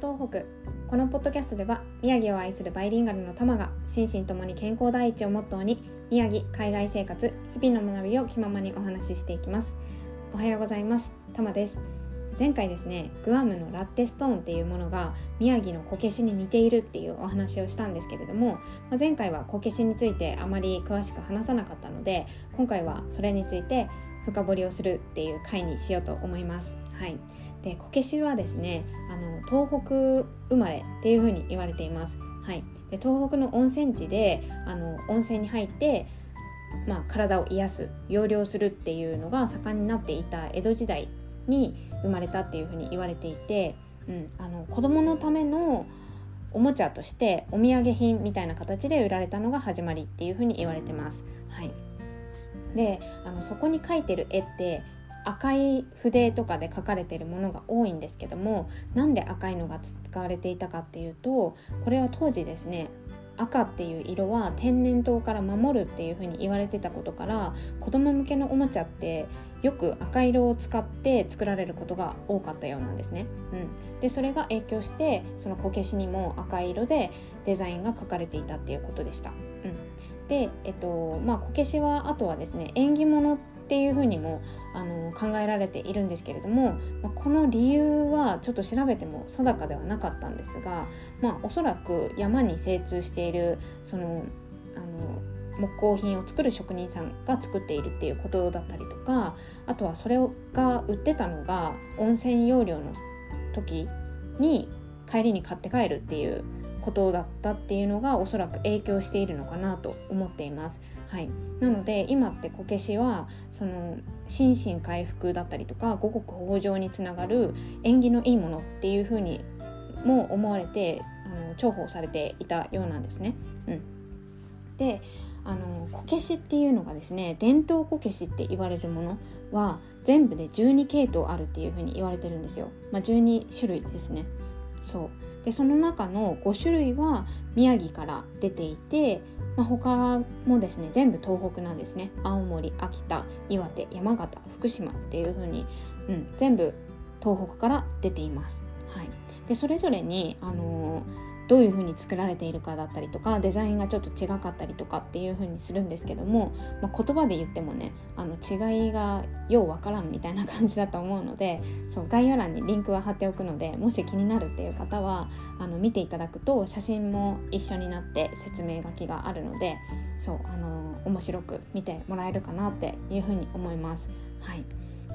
東北。このポッドキャストでは宮城を愛するバイリンガルのタマが心身ともに健康第一をモットーに宮城海外生活日々の学びを気ままにお話ししていきます。おはようございます。タマです。前回ですねグアムのラッテストーンっていうものが宮城のこけしに似ているっていうお話をしたんですけれども、まあ、前回はこけしについてあまり詳しく話さなかったので今回はそれについて深掘りをするっていう回にしようと思います。はい。でこけしはですねあの東北生まれっていう風に言われています。はい、で東北の温泉地であの温泉に入って、まあ、体を癒す養生するっていうのが盛んになっていた江戸時代に生まれたっていう風に言われていて、うん、あの子供のためのおもちゃとしてお土産品みたいな形で売られたのが始まりっていう風に言われてます。はい、であのそこに描いてる絵って赤い筆とかで描かれているものが多いんですけどもなんで赤いのが使われていたかっていうとこれは当時ですね赤っていう色は天然痘から守るっていう風に言われてたことから子供向けのおもちゃってよく赤色を使って作られることが多かったようなんですね。うん、でそれが影響してそのこけしにも赤い色でデザインが描かれていたっていうことでした。うん、で、えっとまあ、こけしはあとはですね縁起物っていうふうにもあの考えられているんですけれども、まあ、この理由はちょっと調べても定かではなかったんですが、まあ、おそらく山に精通しているそのあの木工品を作る職人さんが作っているっていうことだったりとかあとはそれが売ってたのが温泉容量の時に帰りに買って帰るっていうことだったっていうのがおそらく影響しているのかなと思っています。はい、なので今ってこけしはその心身回復だったりとか五穀豊穣につながる縁起のいいものっていうふうにも思われてあの重宝されていたようなんですね。うん、であのこけしっていうのがですね伝統こけしって言われるものは全部で12系統あるっていうふうに言われてるんですよ。まあ、12種類ですね。そう。でその中の5種類は宮城から出ていてまあ、他もですね全部東北なんですね。青森秋田岩手山形福島っていう風に、うん、全部東北から出ています。はい、でそれぞれに、あのーどういう風に作られているかだったりとかデザインがちょっと違かったりとかっていう風にするんですけども、まあ、言葉で言ってもねあの違いがようわからんみたいな感じだと思うのでそう概要欄にリンクは貼っておくのでもし気になるっていう方はあの見ていただくと写真も一緒になって説明書きがあるのでそうあの面白く見てもらえるかなっていう風に思います。はい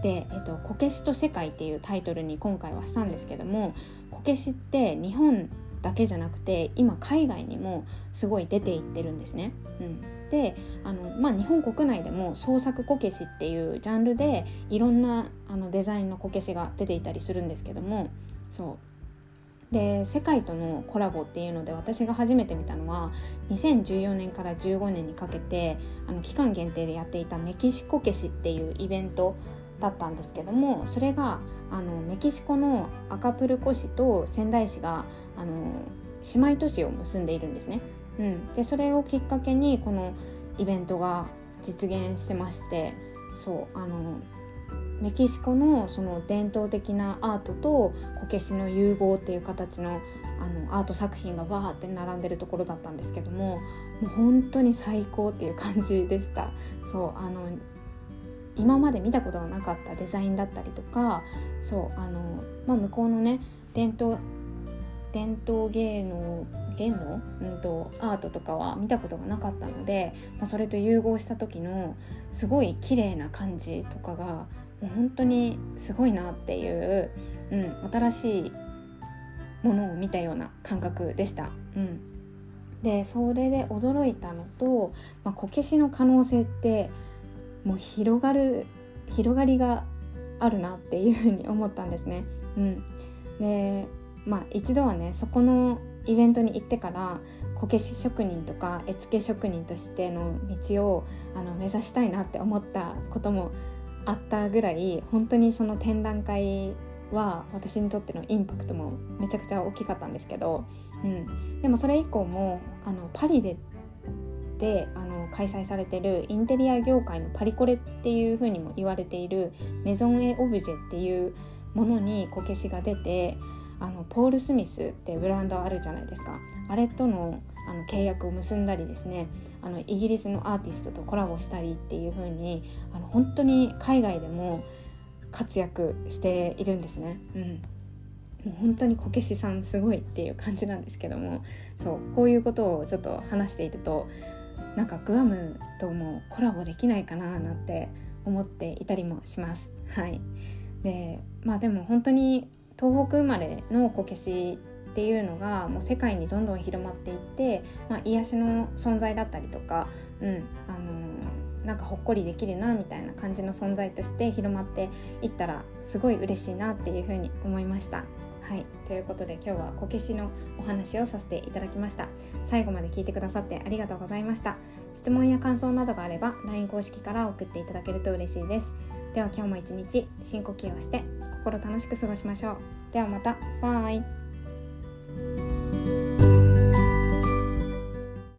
で、えっと「こけしと世界」っていうタイトルに今回はしたんですけどもこけしって日本だけじゃなくて今海外にもすごい出ていってるんですね。うん、であの、まあ、日本国内でも創作こけしっていうジャンルでいろんなあのデザインのこけしが出ていたりするんですけどもそうで世界とのコラボっていうので私が初めて見たのは2014年から15年にかけてあの期間限定でやっていたメキシコけしっていうイベントだったんですけどもそれがあのメキシコのアカプルコ市と仙台市があの姉妹都市を結んでいるんですね。うん、でそれをきっかけにこのイベントが実現してましてそうあのメキシコのその伝統的なアートとこけしの融合っていう形のあのアート作品がわーって並んでるところだったんですけどももう本当に最高っていう感じでしたそうあの今まで見たことがなかったデザインだったりとかそうあの、まあ、向こうのね伝統伝統芸能芸能、うんと、アートとかは見たことがなかったので、まあ、それと融合した時のすごい綺麗な感じとかがもう本当にすごいなっていう、うん、新しいものを見たような感覚でした。うんでそれで驚いたのと、まあ、こけしの可能性ってもう広がる広がりがあるなっていうふうに思ったんですね。うん、でまあ一度はねそこのイベントに行ってからこけし職人とか絵付け職人としての道をあの目指したいなって思ったこともあったぐらい本当にその展覧会は私にとってのインパクトもめちゃくちゃ大きかったんですけど、うん、でもそれ以降もあのパリでであの開催されてるインテリア業界のパリコレっていうふうにも言われているメゾン・エ・オブジェっていうものにこけしが出てあのポール・スミスってブランドあるじゃないですかあれとのあの契約を結んだりですねあのイギリスのアーティストとコラボしたりっていう風にあに本当に海外でも活躍しているんですね。うんもう本当にこけしさんすごいっていう感じなんですけどもそうこういうことをちょっと話しているとなんかグアムともコラボできないかななんて思っていたりもします。はいでまあでも本当に東北生まれのこけしっていうのがもう世界にどんどん広まっていって、まあ、癒しの存在だったりとか、うんあのー、なんかほっこりできるなみたいな感じの存在として広まっていったらすごい嬉しいなっていうふうに思いました。はい、ということで今日はこけしのお話をさせていただきました。最後まで聞いてくださってありがとうございました。質問や感想などがあれば LINE 公式から送っていただけると嬉しいです。では今日も一日深呼吸をして心楽しく過ごしましょう。ではまた。バイ。